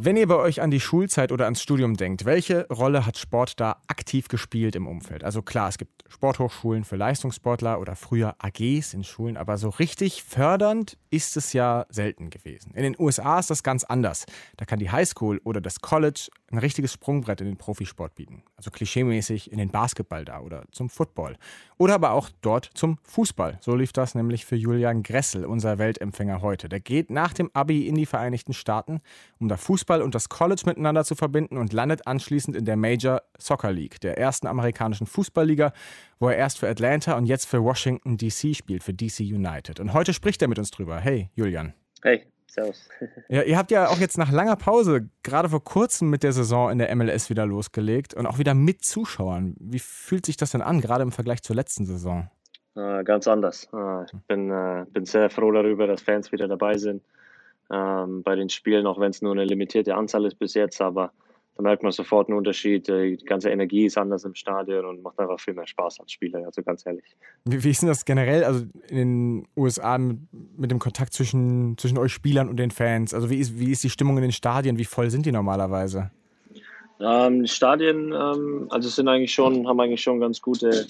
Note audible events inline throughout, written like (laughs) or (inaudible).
Wenn ihr bei euch an die Schulzeit oder ans Studium denkt, welche Rolle hat Sport da aktiv gespielt im Umfeld? Also klar, es gibt Sporthochschulen für Leistungssportler oder früher AGs in Schulen, aber so richtig fördernd ist es ja selten gewesen. In den USA ist das ganz anders. Da kann die Highschool oder das College ein richtiges Sprungbrett in den Profisport bieten. Also klischeemäßig in den Basketball da oder zum Football. Oder aber auch dort zum Fußball. So lief das nämlich für Julian Gressel, unser Weltempfänger heute. Der geht nach dem Abi in die Vereinigten Staaten, um da Fußball und das College miteinander zu verbinden und landet anschließend in der Major Soccer League, der ersten amerikanischen Fußballliga, wo er erst für Atlanta und jetzt für Washington DC spielt, für DC United. Und heute spricht er mit uns drüber. Hey, Julian. Hey, Servus. (laughs) Ja, ihr habt ja auch jetzt nach langer Pause gerade vor kurzem mit der Saison in der MLS wieder losgelegt und auch wieder mit Zuschauern. Wie fühlt sich das denn an, gerade im Vergleich zur letzten Saison? Äh, ganz anders. Äh, ich bin, äh, bin sehr froh darüber, dass Fans wieder dabei sind ähm, bei den Spielen, auch wenn es nur eine limitierte Anzahl ist bis jetzt. Aber da merkt man sofort einen Unterschied. Äh, die ganze Energie ist anders im Stadion und macht einfach viel mehr Spaß als Spieler, also ganz ehrlich. Wie, wie ist denn das generell, also in den USA mit, mit, dem Kontakt zwischen, zwischen euch Spielern und den Fans? Also wie ist, wie ist die Stimmung in den Stadien? Wie voll sind die normalerweise? Ähm, die Stadien, ähm, also sind eigentlich schon, haben eigentlich schon ganz gute,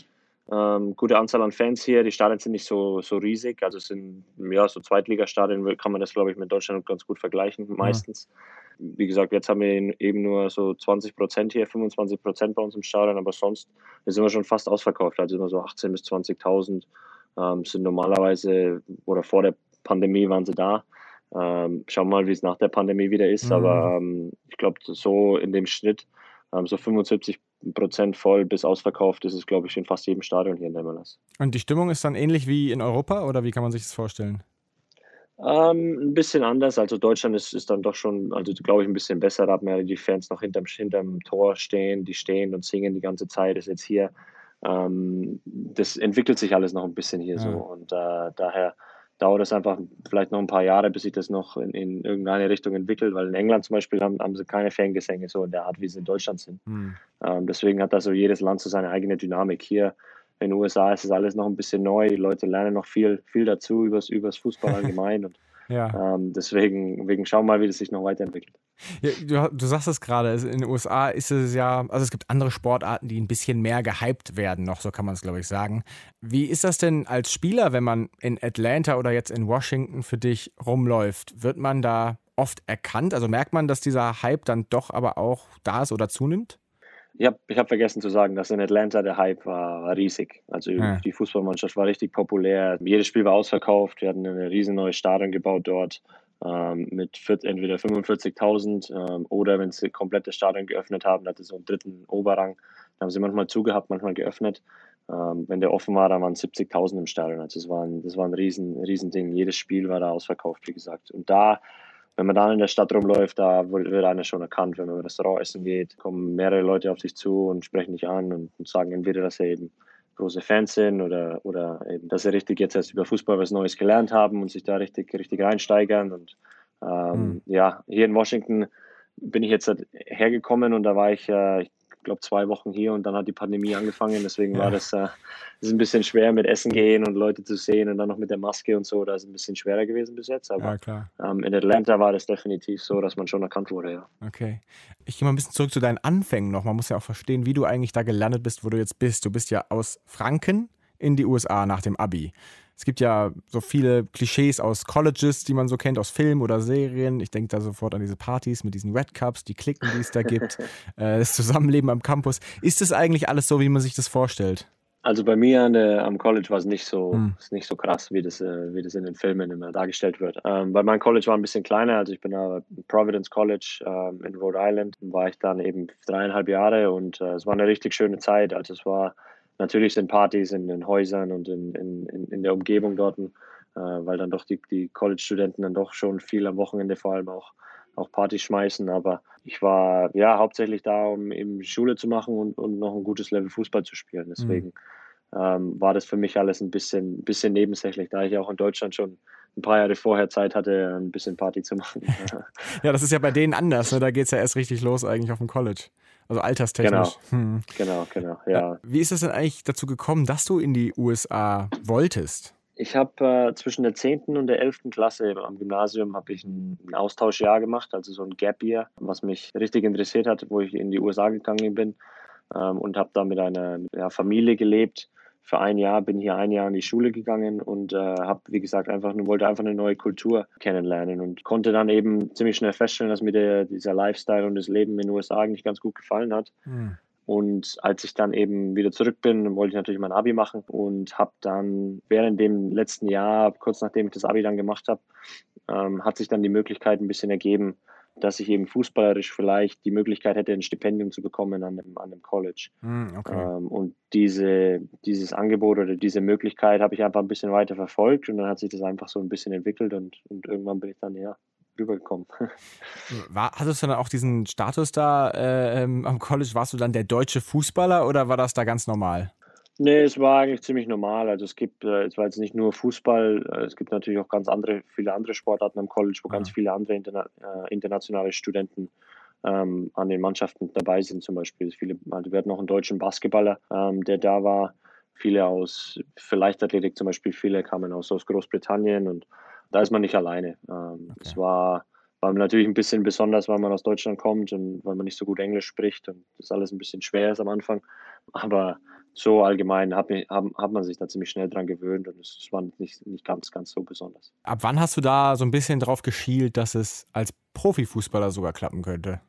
ähm, gute Anzahl an Fans hier. Die Stadien sind nicht so, so riesig, also es sind ja so Zweitligastadien, kann man das glaube ich mit Deutschland ganz gut vergleichen meistens. Ja wie gesagt, jetzt haben wir eben nur so 20 Prozent hier, 25 Prozent bei uns im Stadion, aber sonst sind wir schon fast ausverkauft. Also immer so 18.000 bis 20.000 ähm, sind normalerweise oder vor der Pandemie waren sie da. Ähm, schauen wir mal, wie es nach der Pandemie wieder ist, mhm. aber ähm, ich glaube, so in dem Schnitt, ähm, so 75 Prozent voll bis ausverkauft ist es, glaube ich, in fast jedem Stadion hier in der MLS. Und die Stimmung ist dann ähnlich wie in Europa oder wie kann man sich das vorstellen? Ähm, ein bisschen anders. Also Deutschland ist, ist dann doch schon, also glaube ich, ein bisschen besser. Da haben ja die Fans noch hinterm, hinterm Tor stehen, die stehen und singen die ganze Zeit. Das ist jetzt hier, ähm, das entwickelt sich alles noch ein bisschen hier ja. so. Und äh, daher dauert es einfach vielleicht noch ein paar Jahre, bis sich das noch in, in, irgendeine Richtung entwickelt, weil in England zum Beispiel haben, haben sie keine Fangesänge so in der Art, wie sie in Deutschland sind. Mhm. Ähm, deswegen hat da so jedes Land so seine eigene Dynamik. Hier in den USA ist es alles noch ein bisschen neu. Die Leute lernen noch viel, viel dazu über das Fußball allgemein. Und ja. ähm, deswegen, deswegen schauen wir mal, wie das sich noch weiterentwickelt. Ja, du, du, sagst es gerade, in den USA ist es ja, also es gibt andere Sportarten, die ein bisschen mehr gehypt werden, noch so kann man es, glaube ich, sagen. Wie ist das denn als Spieler, wenn man in Atlanta oder jetzt in Washington für dich rumläuft? Wird man da oft erkannt? Also merkt man, dass dieser Hype dann doch aber auch da ist oder zunimmt? Ich habe ich hab vergessen zu sagen, dass in Atlanta der Hype war, war riesig. Also ja. die Fußballmannschaft war richtig populär. Jedes Spiel war ausverkauft. Wir hatten eine riesen neue Stadion gebaut dort ähm, mit entweder 45.000 ähm, oder wenn sie komplett das Stadion geöffnet haben, hatte so einen dritten Oberrang. Da haben sie manchmal zugehabt, manchmal geöffnet. Ähm, wenn der offen war, dann waren 70.000 im Stadion. Also das war ein, das war ein riesen, riesen Ding. Jedes Spiel war da ausverkauft, wie gesagt. Und da wenn man dann in der Stadt rumläuft, da wird einer schon erkannt. Wenn man im Restaurant essen geht, kommen mehrere Leute auf sich zu und sprechen dich an und, und sagen entweder, dass sie eben große Fans sind oder, oder eben, dass sie richtig jetzt erst über Fußball was Neues gelernt haben und sich da richtig, richtig reinsteigern. Und ähm, mhm. ja, hier in Washington bin ich jetzt hergekommen und da war ich, äh, ich glaube, zwei Wochen hier und dann hat die Pandemie angefangen. Deswegen ja. war das, äh, das ein bisschen schwer mit Essen gehen und Leute zu sehen und dann noch mit der Maske und so. Das ist ein bisschen schwerer gewesen bis jetzt. Aber ja, ähm, in Atlanta war das definitiv so, dass man schon erkannt wurde, ja. Okay. Ich gehe mal ein bisschen zurück zu deinen Anfängen noch. Man muss ja auch verstehen, wie du eigentlich da gelandet bist, wo du jetzt bist. Du bist ja aus Franken in die USA nach dem Abi. Es gibt ja so viele Klischees aus Colleges, die man so kennt, aus Filmen oder Serien. Ich denke da sofort an diese Partys mit diesen Red Cups, die Klicken, die es da gibt, (laughs) äh, das Zusammenleben am Campus. Ist das eigentlich alles so, wie man sich das vorstellt? Also bei mir der, am College war es nicht so, hm. nicht so krass, wie das, äh, wie das in den Filmen immer dargestellt wird. Ähm, weil mein College war ein bisschen kleiner, also ich bin da Providence College ähm, in Rhode Island, war ich dann eben dreieinhalb Jahre und äh, es war eine richtig schöne Zeit. Also es war Natürlich sind Partys in den Häusern und in, in, in der Umgebung dort, äh, weil dann doch die, die College-Studenten dann doch schon viel am Wochenende vor allem auch, auch Partys schmeißen. Aber ich war ja hauptsächlich da, um eben Schule zu machen und, und noch ein gutes Level Fußball zu spielen. Deswegen mhm. ähm, war das für mich alles ein bisschen, bisschen nebensächlich, da ich auch in Deutschland schon ein paar Jahre vorher Zeit hatte, ein bisschen Party zu machen. (laughs) ja, das ist ja bei denen anders. Ne? Da geht es ja erst richtig los eigentlich auf dem College. Also alterstechnisch. Genau, hm. genau, genau, ja. Äh, wie ist es denn eigentlich dazu gekommen, dass du in die USA wolltest? Ich habe äh, zwischen der 10. und der 11. Klasse am Gymnasium habe ich ein, ein, Austauschjahr gemacht, also so ein Gap Year, was mich richtig interessiert hat, wo ich in die USA gegangen bin ähm, und habe da mit einer ja, Familie gelebt. Für ein Jahr bin hier ein Jahr in die Schule gegangen und äh, habe, wie gesagt, einfach nur wollte einfach eine neue Kultur kennenlernen und konnte dann eben ziemlich schnell feststellen, dass mir der, dieser Lifestyle und das Leben in den USA eigentlich ganz gut gefallen hat. Mhm. Und als ich dann eben wieder zurück bin, wollte ich natürlich mein Abi machen und habe dann während dem letzten Jahr, kurz nachdem ich das Abi dann gemacht habe, ähm, hat sich dann die Möglichkeit ein bisschen ergeben, dass ich eben fußballerisch vielleicht die Möglichkeit hätte, ein Stipendium zu bekommen an dem, an dem College. Mm, okay. ähm, und diese, dieses Angebot oder diese Möglichkeit habe ich einfach ein bisschen weiter verfolgt und dann hat sich das einfach so ein bisschen entwickelt und, und irgendwann bin ich dann ja rübergekommen. (laughs) War, hattest du dann auch diesen Status da äh, ähm, am College? Warst du dann der deutsche Fußballer oder war das da ganz normal? Nee, es war eigentlich ziemlich normal. Also es gibt, äh, es war jetzt nicht nur Fußball, äh, es gibt natürlich auch ganz andere, viele andere Sportarten am College, wo ja. ganz viele andere interna äh, internationale Studenten ähm, an den Mannschaften dabei sind. Zum Beispiel viele, also wir hatten noch einen deutschen Basketballer, ähm, der da war. Viele aus für Leichtathletik zum Beispiel, viele kamen aus, aus Großbritannien und da ist man nicht alleine. Ähm, okay. Es war, war natürlich ein bisschen besonders, weil man aus Deutschland kommt und weil man nicht so gut Englisch spricht und das alles ein bisschen schwer ist am Anfang. Aber so allgemein hat, hat, man sich da ziemlich schnell dran gewöhnt und es war nicht, nicht ganz, ganz so besonders. Ab wann hast du da so ein bisschen drauf geschielt, dass es als Profifußballer sogar klappen könnte?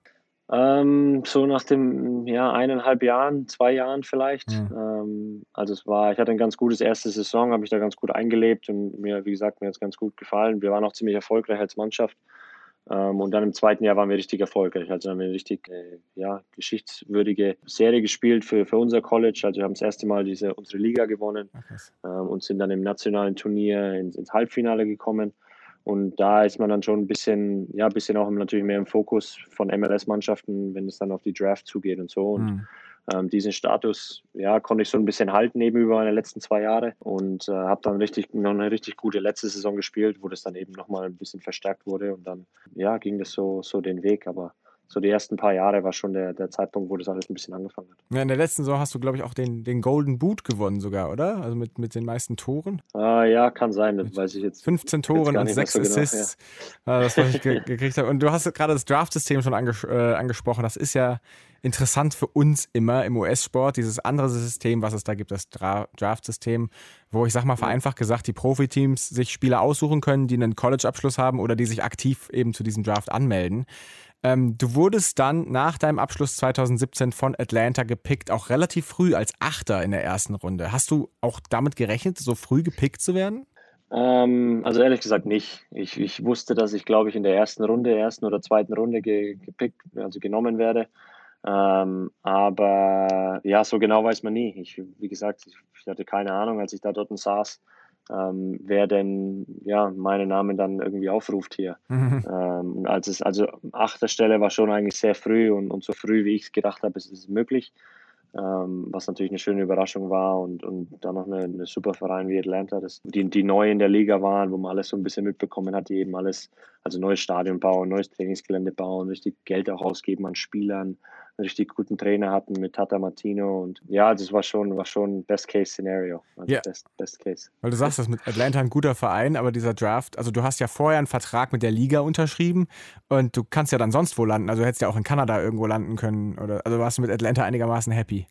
Ähm, so nach dem ja, eineinhalb Jahren, zwei Jahren vielleicht. Mhm. Ähm, also es war, ich hatte ein ganz gutes erste Saison, habe mich da ganz gut eingelebt und mir, wie gesagt, mir hat es ganz gut gefallen. Wir waren auch ziemlich erfolgreich als Mannschaft. Ähm, und dann im zweiten Jahr waren wir richtig erfolgreich. Also haben wir eine richtig äh, ja, geschichtswürdige Serie gespielt für, für unser College. Also wir haben das erste Mal diese, unsere Liga gewonnen okay. ähm, und sind dann im nationalen Turnier ins, ins Halbfinale gekommen. Und da ist man dann schon ein bisschen, ja, ein bisschen auch natürlich mehr im Fokus von MLS-Mannschaften, wenn es dann auf die Draft zugeht und so. Und mhm. Ähm, diesen Status, ja, konnte ich so ein bisschen halten eben über meine letzten zwei Jahre und äh, habe dann richtig noch eine richtig gute letzte Saison gespielt, wo das dann eben nochmal ein bisschen verstärkt wurde und dann, ja, ging das so, so den Weg. Aber so die ersten paar Jahre war schon der, der Zeitpunkt, wo das alles ein bisschen angefangen hat. Ja, in der letzten Saison hast du, glaube ich, auch den, den Golden Boot gewonnen sogar, oder? Also mit, mit den meisten Toren. Ah, ja, kann sein, das weiß ich jetzt. 15 Toren und 6 so Assists. Genau, ja. Das, was ich ge (laughs) gekriegt habe. Und du hast gerade das Draft-System schon anges äh, angesprochen. Das ist ja interessant für uns immer im US-Sport, dieses andere System, was es da gibt, das Dra Draft-System, wo ich sag mal vereinfacht gesagt, die Profiteams sich Spieler aussuchen können, die einen College-Abschluss haben oder die sich aktiv eben zu diesem Draft anmelden. Ähm, du wurdest dann nach deinem Abschluss 2017 von Atlanta gepickt, auch relativ früh als Achter in der ersten Runde. Hast du auch damit gerechnet, so früh gepickt zu werden? Ähm, also ehrlich gesagt nicht. Ich, ich wusste, dass ich, glaube ich, in der ersten Runde, ersten oder zweiten Runde ge, gepickt, also genommen werde. Ähm, aber ja, so genau weiß man nie. Ich, wie gesagt, ich, ich hatte keine Ahnung, als ich da dort saß ähm, wer denn ja meinen Namen dann irgendwie aufruft hier. Mhm. Ähm, als es, also achter Stelle war schon eigentlich sehr früh und, und so früh, wie ich es gedacht habe, ist es möglich. Ähm, was natürlich eine schöne Überraschung war und, und dann noch eine, eine super Verein wie Atlanta, das, die, die neu in der Liga waren, wo man alles so ein bisschen mitbekommen hat, die eben alles, also neues Stadion bauen, neues Trainingsgelände bauen, richtig Geld auch ausgeben an Spielern, richtig guten Trainer hatten mit Tata Martino und ja, das war schon, war schon Best-Case-Szenario. Also ja. Best, Best Case. Weil du sagst, das mit Atlanta ein guter Verein, aber dieser Draft, also du hast ja vorher einen Vertrag mit der Liga unterschrieben und du kannst ja dann sonst wo landen. Also du hättest ja auch in Kanada irgendwo landen können. Oder also warst du mit Atlanta einigermaßen happy?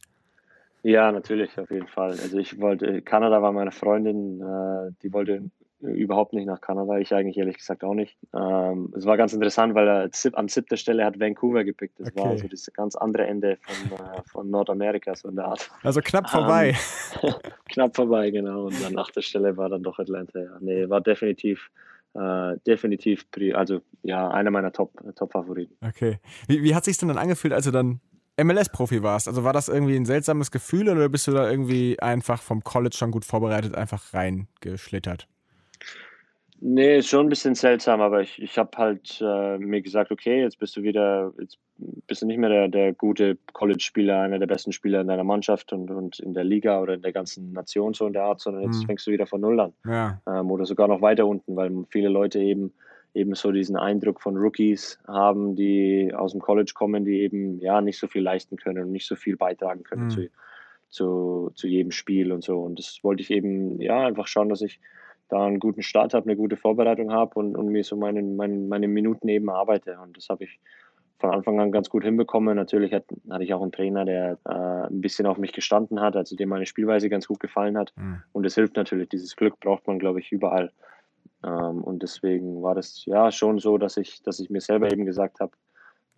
Ja, natürlich, auf jeden Fall. Also ich wollte, Kanada war meine Freundin, äh, die wollte überhaupt nicht nach Kanada. Ich eigentlich ehrlich gesagt auch nicht. Ähm, es war ganz interessant, weil er an siebter Stelle hat Vancouver gepickt. Das okay. war so das ganz andere Ende von, äh, von Nordamerika, so in der Art. Also knapp vorbei. Ähm, (laughs) knapp vorbei, genau. Und an achter Stelle war dann doch Atlanta. Ja. Nee, war definitiv. Uh, definitiv, also ja, einer meiner Top-Favoriten. Top okay. Wie, wie hat sich denn dann angefühlt, als du dann MLS-Profi warst? Also war das irgendwie ein seltsames Gefühl oder bist du da irgendwie einfach vom College schon gut vorbereitet einfach reingeschlittert? Nee, ist schon ein bisschen seltsam, aber ich, ich habe halt äh, mir gesagt, okay, jetzt bist du wieder, jetzt bist du nicht mehr der, der gute College-Spieler, einer der besten Spieler in deiner Mannschaft und, und in der Liga oder in der ganzen Nation so in der Art, sondern jetzt mhm. fängst du wieder von Null an. Ja. Ähm, oder sogar noch weiter unten, weil viele Leute eben eben so diesen Eindruck von Rookies haben, die aus dem College kommen, die eben ja nicht so viel leisten können und nicht so viel beitragen können mhm. zu, zu, zu jedem Spiel und so. Und das wollte ich eben ja einfach schauen, dass ich da einen guten Start habe, eine gute Vorbereitung habe und, und mir so meine, meine, meine Minuten eben arbeite. Und das habe ich von Anfang an ganz gut hinbekommen. Natürlich hat, hatte ich auch einen Trainer, der äh, ein bisschen auf mich gestanden hat, also dem meine Spielweise ganz gut gefallen hat. Mhm. Und es hilft natürlich. Dieses Glück braucht man, glaube ich, überall. Ähm, und deswegen war das ja schon so, dass ich, dass ich mir selber eben gesagt habe,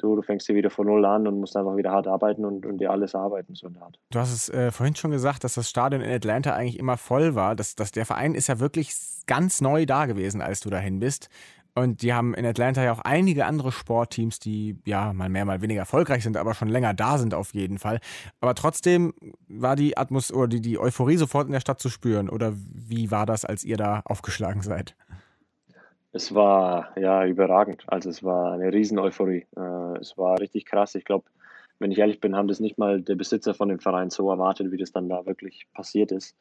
du, du fängst hier wieder von null an und musst einfach wieder hart arbeiten und, und dir alles arbeiten, so in Art. Du hast es äh, vorhin schon gesagt, dass das Stadion in Atlanta eigentlich immer voll war. Das, das, der Verein ist ja wirklich ganz neu da gewesen, als du dahin bist. Und die haben in Atlanta ja auch einige andere Sportteams, die ja mal mehr, mal weniger erfolgreich sind, aber schon länger da sind auf jeden Fall. Aber trotzdem war die Atmos oder die, die Euphorie sofort in der Stadt zu spüren. Oder wie war das, als ihr da aufgeschlagen seid? Es war ja überragend. Also es war eine Riesen-Euphorie. Äh, es war richtig krass. Ich glaube, wenn ich ehrlich bin, haben das nicht mal der Besitzer von dem Verein so erwartet, wie das dann da wirklich passiert ist.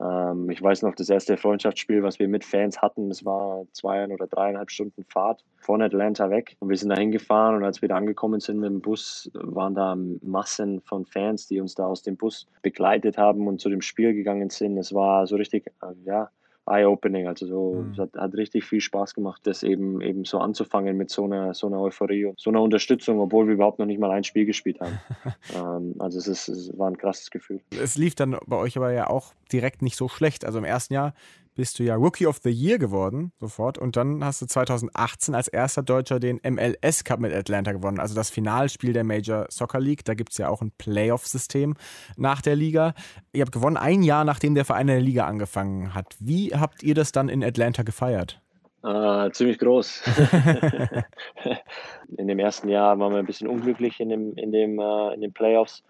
Ähm, ich weiß noch, das erste Freundschaftsspiel, was wir mit Fans hatten, das war zwei oder dreieinhalb Stunden Fahrt von Atlanta weg. Und wir sind da hingefahren und als wir da angekommen sind mit dem Bus, waren da Massen von Fans, die uns da aus dem Bus begleitet haben und zu dem Spiel gegangen sind. Es war so richtig, äh, ja, eye-opening. Also so, mhm. es hat, hat, richtig viel Spaß gemacht, das eben, eben so anzufangen mit so einer, so einer Euphorie und so einer Unterstützung, obwohl wir überhaupt noch nicht mal ein Spiel gespielt haben. (laughs) ähm, also es, ist, es war ein krasses Gefühl. Es lief dann bei euch aber ja auch direkt nicht so schlecht. Also im ersten Jahr bist du ja Rookie of the Year geworden, sofort. Und dann hast du 2018 als erster Deutscher den MLS Cup mit Atlanta gewonnen, also das Finalspiel der Major Soccer League. Da gibt es ja auch ein Playoff-System nach der Liga. Ihr habt gewonnen ein Jahr, nachdem der Verein in der Liga angefangen hat. Wie habt ihr das dann in Atlanta gefeiert? Uh, ziemlich groß. (laughs) (laughs) in dem ersten Jahr waren wir ein bisschen unglücklich in, dem, in, dem, uh, in den Playoffs.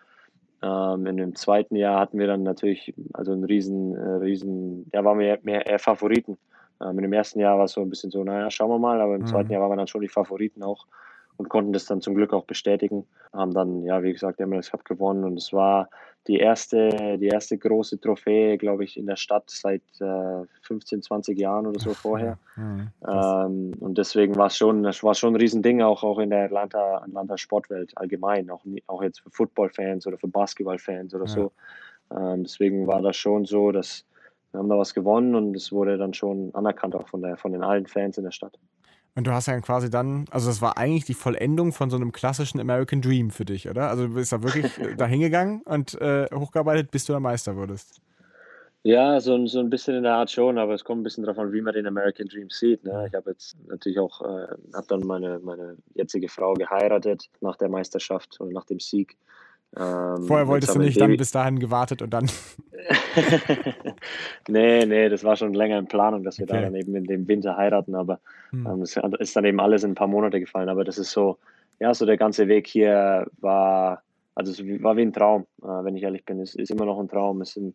Ähm, in dem zweiten Jahr hatten wir dann natürlich also einen riesen, äh, riesen, ja, waren wir mehr eher Favoriten. Ähm, in dem ersten Jahr war es so ein bisschen so, naja, schauen wir mal, aber im mhm. zweiten Jahr waren wir dann schon die Favoriten auch und konnten das dann zum Glück auch bestätigen. Haben dann, ja, wie gesagt, MLS Cup gewonnen und es war die erste, die erste große Trophäe, glaube ich, in der Stadt seit äh, 15, 20 Jahren oder so vorher. Ja, ähm, und deswegen war es schon, das war schon ein Riesending, auch, auch in der Atlanta, Atlanta Sportwelt allgemein, auch, auch jetzt für Footballfans oder für Basketballfans oder ja. so. Ähm, deswegen war das schon so, dass wir haben da was gewonnen und es wurde dann schon anerkannt auch von, der, von den allen Fans in der Stadt. Und du hast ja quasi dann, also das war eigentlich die Vollendung von so einem klassischen American Dream für dich, oder? Also du bist da wirklich da hingegangen und äh, hochgearbeitet, bis du der Meister wurdest. Ja, so, so ein bisschen in der Art schon, aber es kommt ein bisschen darauf an, wie man den American Dream sieht. Ne? Ich habe jetzt natürlich auch, äh, habe dann meine, meine jetzige Frau geheiratet nach der Meisterschaft und nach dem Sieg. Ähm, Vorher wolltest du nicht, dann bis dahin gewartet und dann. (laughs) nee, nee, das war schon länger in Planung, dass wir okay. da dann eben in dem Winter heiraten, aber hm. ähm, es ist dann eben alles in ein paar Monate gefallen. Aber das ist so, ja, so der ganze Weg hier war, also es war wie ein Traum, äh, wenn ich ehrlich bin. Es ist immer noch ein Traum. Es sind,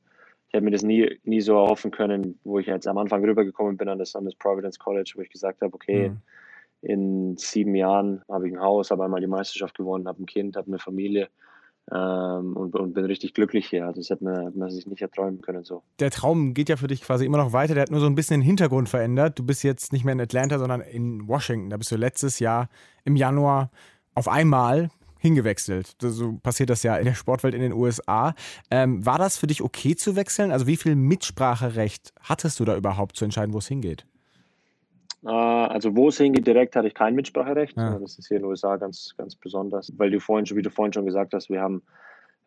ich hätte mir das nie, nie so erhoffen können, wo ich jetzt am Anfang rübergekommen bin an das, an das Providence College, wo ich gesagt habe, okay, hm. in sieben Jahren habe ich ein Haus, habe einmal die Meisterschaft gewonnen, habe ein Kind, habe eine Familie ähm, und, und, bin richtig glücklich hier. Also das hätte man, man, sich nicht erträumen können. So. Der Traum geht ja für dich quasi immer noch weiter. Der hat nur so ein bisschen den Hintergrund verändert. Du bist jetzt nicht mehr in Atlanta, sondern in Washington. Da bist du letztes Jahr im Januar auf einmal hingewechselt. So passiert das ja in der Sportwelt in den USA. Ähm, war das für dich okay zu wechseln? Also wie viel Mitspracherecht hattest du da überhaupt zu entscheiden, wo es hingeht? Äh, also wo es hingeht direkt, hatte ich kein Mitspracherecht. Ja. Das ist hier in den USA ganz, ganz besonders, weil du vorhin schon, wie du vorhin schon gesagt hast, wir haben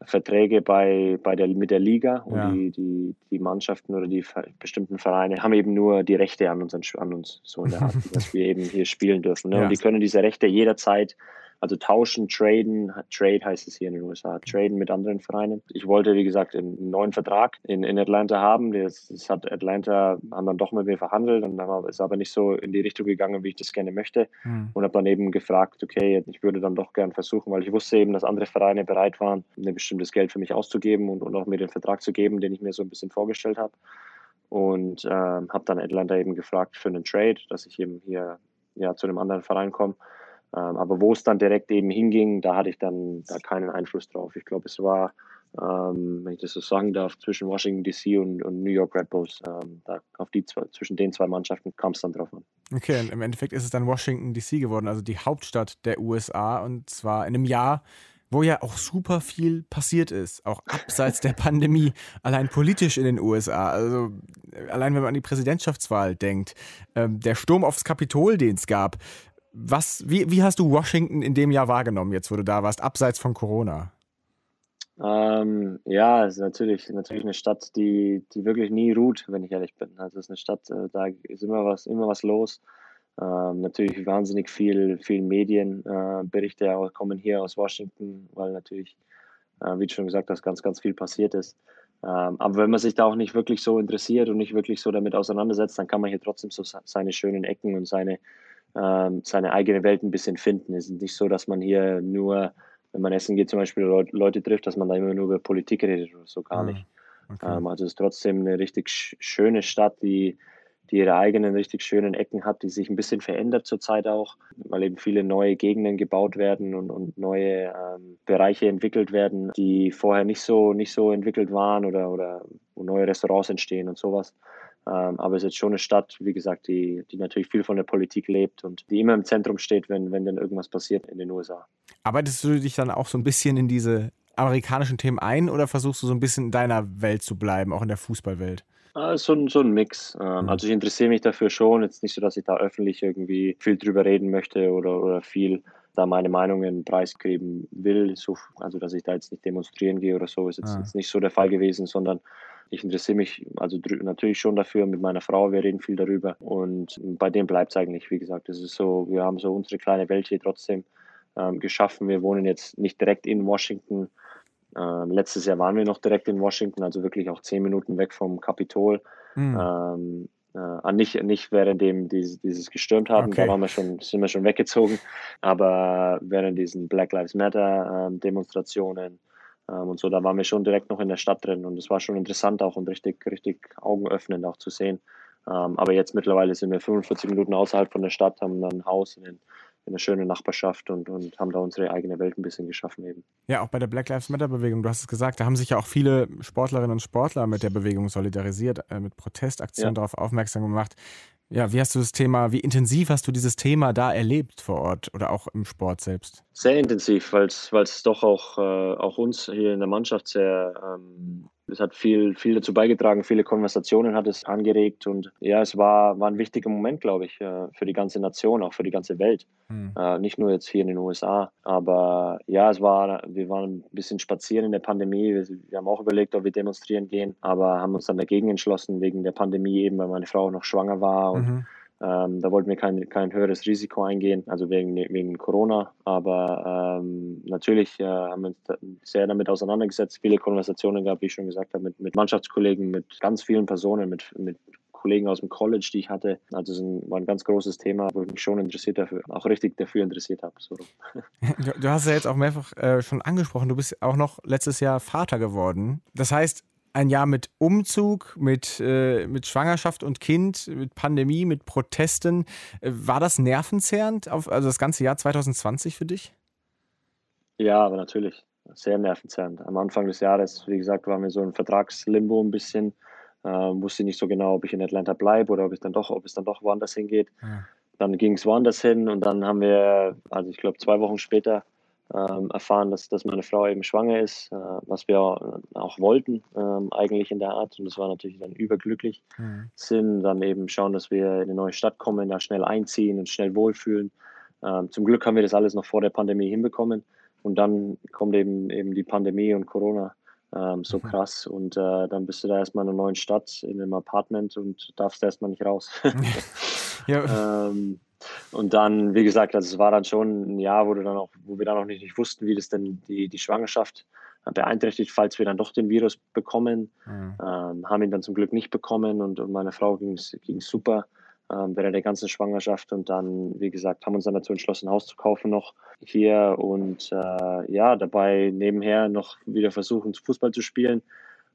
Verträge bei, bei der, mit der Liga und ja. die, die, die Mannschaften oder die bestimmten Vereine haben eben nur die Rechte an uns, an uns so in der Art, (laughs) dass wir eben hier spielen dürfen. Ne? Ja. Und die können diese Rechte jederzeit also tauschen, traden, Trade heißt es hier in den USA, traden mit anderen Vereinen. Ich wollte, wie gesagt, einen neuen Vertrag in, in Atlanta haben. Das, das hat Atlanta, haben dann doch mit mir verhandelt und dann ist aber nicht so in die Richtung gegangen, wie ich das gerne möchte. Mhm. Und habe dann eben gefragt, okay, ich würde dann doch gern versuchen, weil ich wusste eben, dass andere Vereine bereit waren, ein bestimmtes Geld für mich auszugeben und, und auch mir den Vertrag zu geben, den ich mir so ein bisschen vorgestellt habe. Und äh, habe dann Atlanta eben gefragt für einen Trade, dass ich eben hier ja, zu einem anderen Verein komme. Ähm, aber wo es dann direkt eben hinging, da hatte ich dann da keinen Einfluss drauf. Ich glaube, es war ähm, wenn ich das so sagen darf, zwischen Washington DC und, und New York Red Bulls. Ähm, da, auf die zwei, zwischen den zwei Mannschaften kam es dann drauf an. Okay, und im Endeffekt ist es dann Washington DC geworden, also die Hauptstadt der USA und zwar in einem Jahr, wo ja auch super viel passiert ist, auch abseits der (laughs) Pandemie, allein politisch in den USA. Also allein wenn man an die Präsidentschaftswahl denkt, ähm, der Sturm aufs Kapitol, den es gab. Was, wie, wie hast du Washington in dem Jahr wahrgenommen, jetzt wo du da warst, abseits von Corona? Ähm, ja, es ist natürlich, natürlich eine Stadt, die, die wirklich nie ruht, wenn ich ehrlich bin. Also es ist eine Stadt, äh, da ist immer was, immer was los. Ähm, natürlich wahnsinnig viel, viel Medienberichte äh, kommen hier aus Washington, weil natürlich, äh, wie schon gesagt hast, ganz, ganz viel passiert ist. Ähm, aber wenn man sich da auch nicht wirklich so interessiert und nicht wirklich so damit auseinandersetzt, dann kann man hier trotzdem so seine schönen Ecken und seine, ähm, seine eigene Welt ein bisschen finden. Es ist nicht so, dass man hier nur wenn man essen geht, zum Beispiel Leute trifft, dass man da immer nur über Politik redet oder so gar ah, nicht. Okay. Ähm, also es ist trotzdem eine richtig schöne Stadt, die, die ihre eigenen richtig schönen Ecken hat, die sich ein bisschen verändert zurzeit auch, weil eben viele neue Gegenden gebaut werden und, und neue ähm, Bereiche entwickelt werden, die vorher nicht so, nicht so entwickelt waren oder, oder wo neue Restaurants entstehen und sowas. Ähm, aber es ist jetzt schon eine Stadt, wie gesagt, die, die natürlich viel von der Politik lebt und die immer im Zentrum steht, wenn, wenn denn irgendwas passiert in den USA. Arbeitest du dich dann auch so ein bisschen in diese amerikanischen Themen ein oder versuchst du so ein bisschen in deiner Welt zu bleiben, auch in der Fußballwelt? Ah, so, ein, so ein Mix. Ähm, mhm. Also ich interessiere mich dafür schon. Jetzt nicht so, dass ich da öffentlich irgendwie viel drüber reden möchte oder, oder viel da meine Meinungen preisgeben will. So, also dass ich da jetzt nicht demonstrieren gehe oder so, ist jetzt, ah. jetzt nicht so der Fall gewesen, sondern ich interessiere mich also natürlich schon dafür mit meiner Frau, wir reden viel darüber und bei dem bleibt es eigentlich, wie gesagt, es ist so, wir haben so unsere kleine Welt hier trotzdem ähm, geschaffen. Wir wohnen jetzt nicht direkt in Washington. Ähm, letztes Jahr waren wir noch direkt in Washington, also wirklich auch zehn Minuten weg vom Kapitol. Mhm. Ähm, äh, nicht, nicht während dem dieses, dieses gestürmt haben, okay. da waren wir schon, sind wir schon weggezogen, aber während diesen Black Lives Matter ähm, Demonstrationen ähm, und so, da waren wir schon direkt noch in der Stadt drin und es war schon interessant auch und richtig, richtig augenöffnend auch zu sehen. Ähm, aber jetzt mittlerweile sind wir 45 Minuten außerhalb von der Stadt, haben dann ein Haus in, den, in einer schönen Nachbarschaft und, und haben da unsere eigene Welt ein bisschen geschaffen eben. Ja, auch bei der Black Lives Matter Bewegung, du hast es gesagt, da haben sich ja auch viele Sportlerinnen und Sportler mit der Bewegung solidarisiert, äh, mit Protestaktionen ja. darauf aufmerksam gemacht. Ja, wie hast du das Thema, wie intensiv hast du dieses Thema da erlebt vor Ort oder auch im Sport selbst? Sehr intensiv, weil es doch auch, äh, auch uns hier in der Mannschaft sehr ähm, es hat viel, viel dazu beigetragen, viele Konversationen hat es angeregt und ja, es war, war ein wichtiger Moment, glaube ich, äh, für die ganze Nation, auch für die ganze Welt. Mhm. Nicht nur jetzt hier in den USA, aber ja, es war, wir waren ein bisschen spazieren in der Pandemie. Wir, wir haben auch überlegt, ob wir demonstrieren gehen, aber haben uns dann dagegen entschlossen, wegen der Pandemie eben, weil meine Frau noch schwanger war und mhm ähm, da wollten wir kein, kein höheres Risiko eingehen, also wegen, wegen Corona. Aber ähm, natürlich äh, haben wir uns sehr damit auseinandergesetzt, viele Konversationen gehabt, wie ich schon gesagt habe, mit, mit Mannschaftskollegen, mit ganz vielen Personen, mit, mit Kollegen aus dem College, die ich hatte. Also es war ein ganz großes Thema, wo ich mich schon interessiert dafür, auch richtig dafür interessiert habe. So. (laughs) Du, hast ja jetzt auch mehrfach äh, schon angesprochen, du bist auch noch letztes Jahr Vater geworden. Das heißt, ein Jahr mit Umzug, mit, äh, mit Schwangerschaft und Kind, mit Pandemie, mit Protesten. Äh, war das nervenzerrend, auf, also das ganze Jahr 2020 für dich? Ja, aber natürlich. Sehr nervenzerrend. Am Anfang des Jahres, wie gesagt, waren wir so ein Vertragslimbo ein bisschen. Äh, wusste nicht so genau, ob ich in Atlanta bleibe oder ob ich dann doch, ob es dann doch woanders hingeht. Ja. Dann ging es woanders hin und dann haben wir, also ich glaube zwei Wochen später, erfahren, dass, dass meine Frau eben schwanger ist, äh, was wir auch wollten ähm, eigentlich in der Art und das war natürlich dann überglücklich mhm. sind, dann eben schauen, dass wir in eine neue Stadt kommen, da schnell einziehen und schnell wohlfühlen. Ähm, zum Glück haben wir das alles noch vor der Pandemie hinbekommen und dann kommt eben eben die Pandemie und Corona ähm, so mhm. krass und äh, dann bist du da erstmal in einer neuen Stadt in einem Apartment und darfst erstmal nicht raus. (laughs) ja. (laughs) ähm, und dann, wie gesagt, also es war dann schon ein Jahr, wo, du dann auch, wo wir dann auch nicht, nicht wussten, wie das denn die, die Schwangerschaft beeinträchtigt, falls wir dann doch den Virus bekommen. Mhm. Ähm, haben ihn dann zum Glück nicht bekommen und, und meiner Frau ging es super ähm, während der ganzen Schwangerschaft. Und dann, wie gesagt, haben uns dann dazu entschlossen, ein Haus zu kaufen noch hier und äh, ja, dabei nebenher noch wieder versuchen, Fußball zu spielen.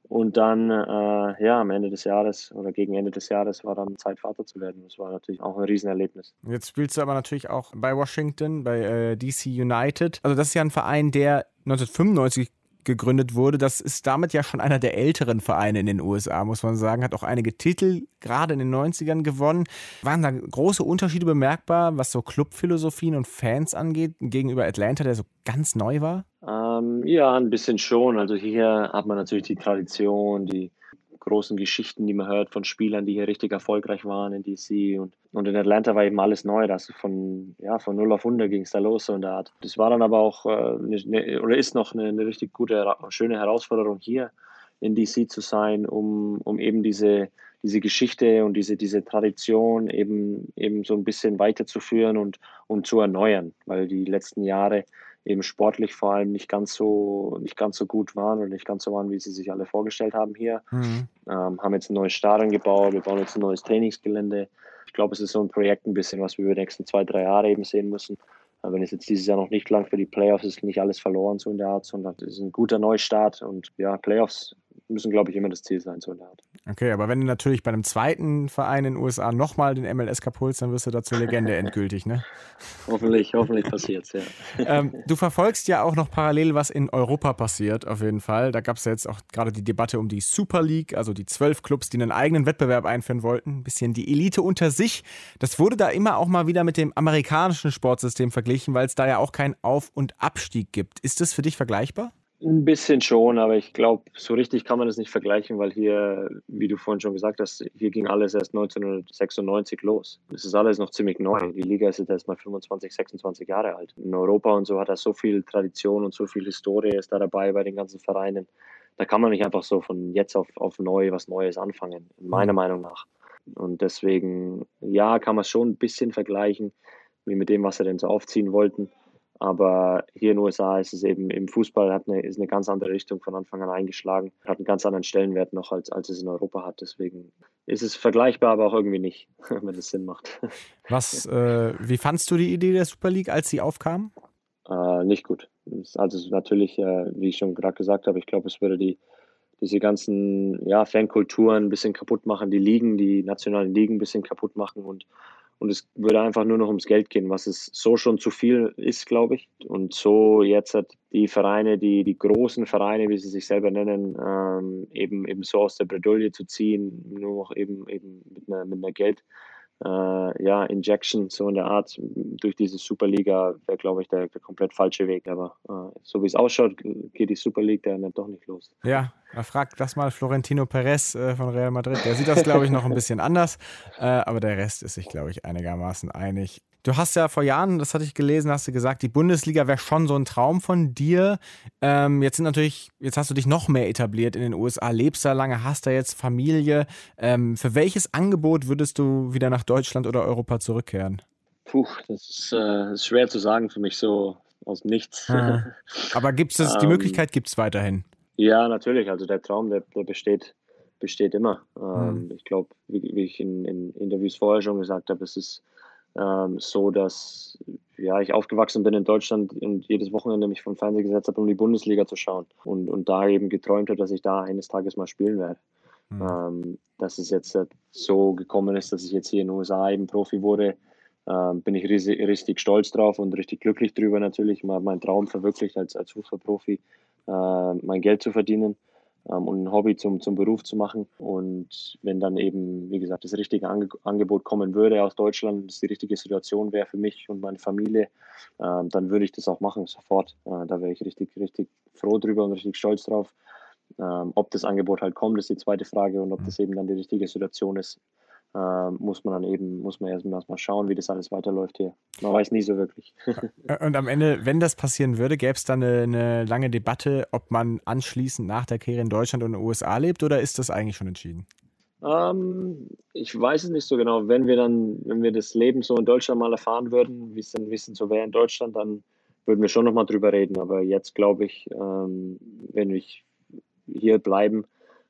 Und dann, äh, ja, am Ende des Jahres oder gegen Ende des Jahres war dann Zeit, Vater zu werden. Das war natürlich auch ein Riesenerlebnis. Jetzt spielst du aber natürlich auch bei Washington, bei äh, DC United. Also das ist ja ein Verein, der 1995 gegründet wurde. Das ist damit ja schon einer der älteren Vereine in den USA, muss man sagen. Hat auch einige Titel gerade in den 90ern gewonnen. Waren da große Unterschiede bemerkbar, was so Clubphilosophien und Fans angeht, gegenüber Atlanta, der so ganz neu war? Ähm, ja, ein bisschen schon. Also hier hat man natürlich die Tradition, die großen Geschichten, die man hört von Spielern, die hier richtig erfolgreich waren in DC. Und, und in Atlanta war eben alles neu. Das von, ja, von 0 auf 100 ging es da los so in der. Das war dann aber auch, äh, eine, oder ist noch eine, eine richtig gute, schöne Herausforderung hier in DC zu sein, um, um eben diese, diese Geschichte und diese, diese Tradition eben, eben so ein bisschen weiterzuführen und, und zu erneuern, weil die letzten Jahre eben sportlich vor allem nicht ganz so nicht ganz so gut waren oder nicht ganz so waren, wie sie sich alle vorgestellt haben hier. Mhm. Ähm, haben jetzt ein neues Stadion gebaut, wir bauen jetzt ein neues Trainingsgelände. Ich glaube, es ist so ein Projekt ein bisschen, was wir über die nächsten zwei, drei Jahre eben sehen müssen. wenn es jetzt dieses Jahr noch nicht lang für die Playoffs ist, nicht alles verloren so in der Art, sondern es ist ein guter Neustart und ja, Playoffs müssen, glaube ich, immer das Ziel sein, so in der Art. Okay, aber wenn du natürlich bei einem zweiten Verein in den USA nochmal den MLS Cup holst, dann wirst du dazu Legende (laughs) endgültig, ne? hoffentlich, hoffentlich passiert's, ja. (laughs) ähm, du verfolgst ja auch noch parallel, was in Europa passiert, auf jeden Fall. Da gab es ja jetzt auch gerade die Debatte um die Super League, also die zwölf Clubs, die einen eigenen Wettbewerb einführen wollten. Ein bisschen die Elite unter sich. Das wurde da immer auch mal wieder mit dem amerikanischen Sportsystem verglichen, weil es da ja auch keinen Auf- und Abstieg gibt. Ist das für dich vergleichbar? Ein bisschen schon, aber ich glaube, so richtig kann man das nicht vergleichen, weil hier, wie du vorhin schon gesagt hast, hier ging alles erst 1996 los. Das ist alles noch ziemlich neu. Die Liga ist jetzt erst mal 25, 26 Jahre alt. In Europa und so hat er so viel Tradition und so viel Historie ist da dabei bei den ganzen Vereinen. Da kann man nicht einfach so von jetzt auf, auf neu was Neues anfangen, meiner mhm. Meinung nach. Und deswegen, ja, kann man es schon ein bisschen vergleichen, wie mit dem, was sie denn so aufziehen wollten. Aber hier in den USA ist es eben im Fußball hat eine, ist eine ganz andere Richtung von Anfang an eingeschlagen, hat einen ganz anderen Stellenwert noch als, als es in Europa hat. Deswegen ist es vergleichbar, aber auch irgendwie nicht, (laughs) wenn es Sinn macht. Was, äh, wie fandst du die Idee der Super League, als sie aufkam? Äh, nicht gut. Also natürlich, äh, wie ich schon gerade gesagt habe, ich glaube, es würde die diese ganzen ja, Fankulturen ein bisschen kaputt machen, die Ligen, die nationalen Ligen ein bisschen kaputt machen und und es würde einfach nur noch ums Geld gehen, was es so schon zu viel ist, glaube ich. Und so jetzt hat die Vereine, die, die großen Vereine, wie sie sich selber nennen, ähm, eben, eben so aus der Bredouille zu ziehen, nur noch eben, eben mit einer, mit einer Geld, äh, ja, Injection, so in der Art, durch diese Superliga wäre, glaube ich, der, der, komplett falsche Weg. Aber äh, so wie es ausschaut, geht die Super League dann doch nicht los. Ja, fragt das mal Florentino Perez äh, von Real Madrid. Der sieht das, glaube ich, noch ein bisschen anders. Äh, aber der Rest ist sich, glaube ich, einigermaßen einig. Du hast ja vor Jahren, das hatte ich gelesen, hast du gesagt, die Bundesliga wäre schon so ein Traum von dir. Ähm, jetzt sind natürlich, jetzt hast du dich noch mehr etabliert in den USA, lebst da lange, hast da jetzt Familie. Ähm, für welches Angebot würdest du wieder nach Deutschland oder Europa zurückkehren? Puh, das ist, äh, ist schwer zu sagen für mich so aus nichts. Ja. (laughs) Aber gibt es die ähm, Möglichkeit, gibt es weiterhin? Ja, natürlich. Also der Traum, der, der besteht, besteht immer. Ähm, mhm. Ich glaube, wie, wie, ich in, in Interviews vorher schon gesagt habe, es ist ähm, so, dass ja, ich aufgewachsen bin in Deutschland und jedes Wochenende mich vom Fernseher gesetzt habe, um die Bundesliga zu schauen und, und da eben geträumt habe, dass ich da eines Tages mal spielen werde. Mhm. Ähm, dass es jetzt so gekommen ist, dass ich jetzt hier in den USA eben Profi wurde, ähm, bin ich riesig, richtig stolz drauf und richtig glücklich drüber natürlich. Ich habe meinen Traum verwirklicht, als, als Fußballprofi äh, mein Geld zu verdienen ähm, und ein Hobby zum, zum Beruf zu machen. Und wenn dann eben, wie gesagt, das richtige Ange Angebot kommen würde aus Deutschland, das die richtige Situation wäre für mich und meine Familie, äh, dann würde ich das auch machen, sofort. Äh, da wäre ich richtig, richtig froh drüber und richtig stolz drauf. Ähm, ob das Angebot halt kommt, ist die zweite Frage und ob das eben dann die richtige Situation ist, äh, muss man dann eben, muss man erstmal erst schauen, wie das alles weiterläuft hier. Man weiß nie so wirklich. (laughs) Und am Ende, wenn das passieren würde, gäbe es dann eine, eine, lange Debatte, ob man anschließend nach der Karriere in Deutschland und in den USA lebt oder ist das eigentlich schon entschieden? Ähm, ich weiß es nicht so genau. Wenn wir dann, wenn wir das Leben so in Deutschland mal erfahren würden, wie es dann wissen so wäre in Deutschland, dann würden wir schon nochmal drüber reden. Aber jetzt glaube ich, ähm, wenn ich hier bleiben, äh,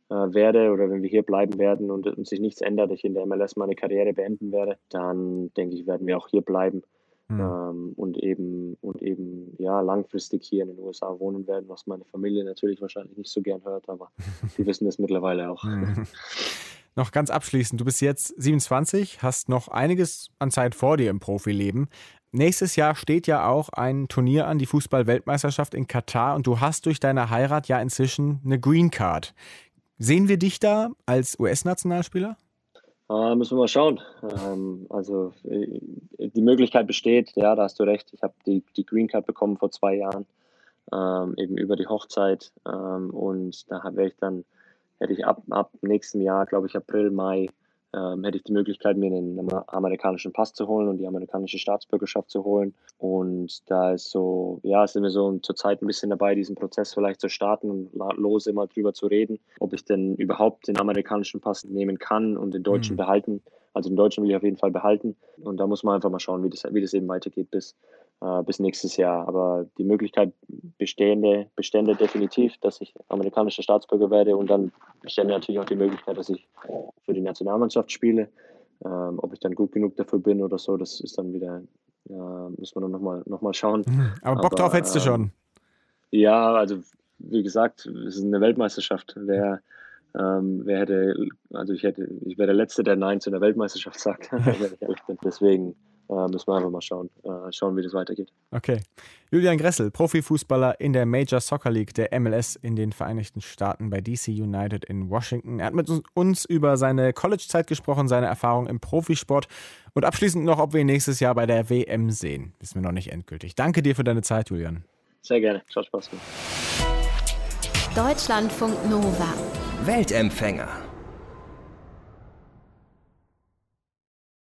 werde oder wenn wir hier bleiben werden und, und, sich nichts ändert, ich in der MLS meine Karriere beenden werde, dann denke ich, werden wir auch hier bleiben. Mhm. Ähm, und eben und eben ja langfristig hier in den USA wohnen werden, was meine Familie natürlich wahrscheinlich nicht so gern hört, aber (laughs) die wissen das mittlerweile auch. Mhm. Noch ganz abschließend, du bist jetzt 27, hast noch einiges an Zeit vor dir im Profileben. Nächstes Jahr steht ja auch ein Turnier an, die Fußball-Weltmeisterschaft in Katar und du hast durch deine Heirat ja inzwischen eine Green Card. Sehen wir dich da als US-Nationalspieler? Äh, müssen wir mal schauen. Ähm, also äh, die Möglichkeit besteht, ja, da hast du recht. Ich habe die, die Green Card bekommen vor zwei Jahren, ähm, eben über die Hochzeit. Ähm, und da wäre ich dann, hätte ich ab, ab nächstem Jahr, glaube ich, April, Mai, ähm, hätte ich die Möglichkeit, mir einen amerikanischen Pass zu holen und die amerikanische Staatsbürgerschaft zu holen. Und da ist so, ja, sind wir so zurzeit ein bisschen dabei, diesen Prozess vielleicht zu starten und lose mal drüber zu reden, ob ich denn überhaupt den amerikanischen Pass nehmen kann und den deutschen mhm. behalten. Also den deutschen will ich auf jeden Fall behalten. Und da muss man einfach mal schauen, wie das, wie das eben weitergeht bis, äh, bis nächstes Jahr. Aber die Möglichkeit bestehende, bestände definitiv, dass ich amerikanischer Staatsbürger werde und dann bestände natürlich auch die Möglichkeit, dass ich für die Nationalmannschaft spiele. Ähm, ob ich dann gut genug dafür bin oder so, das ist dann wieder, ja, muss man dann nochmal noch mal schauen. Mhm. Aber Bock Aber, drauf hättest du schon. Ähm, ja, also wie gesagt, es ist eine Weltmeisterschaft. Wer, ähm, wer hätte, also ich hätte, ich wäre der Letzte, der Nein zu einer Weltmeisterschaft sagt, (laughs) (laughs) wenn ich ehrlich bin. Deswegen äh, müssen wir einfach mal schauen, äh, schauen, wie das weitergeht. Okay. Julian Gressel, Profifußballer in der Major Soccer League der MLS in den Vereinigten Staaten bei DC United in Washington. Er hat mit uns über seine College-Zeit gesprochen, seine Erfahrung im Profisport und abschließend noch, ob wir ihn nächstes Jahr bei der WM sehen. Wissen wir noch nicht endgültig. Danke dir für deine Zeit, Julian. Sehr gerne. Ciao, Spaß. Deutschlandfunk Nova. Weltempfänger.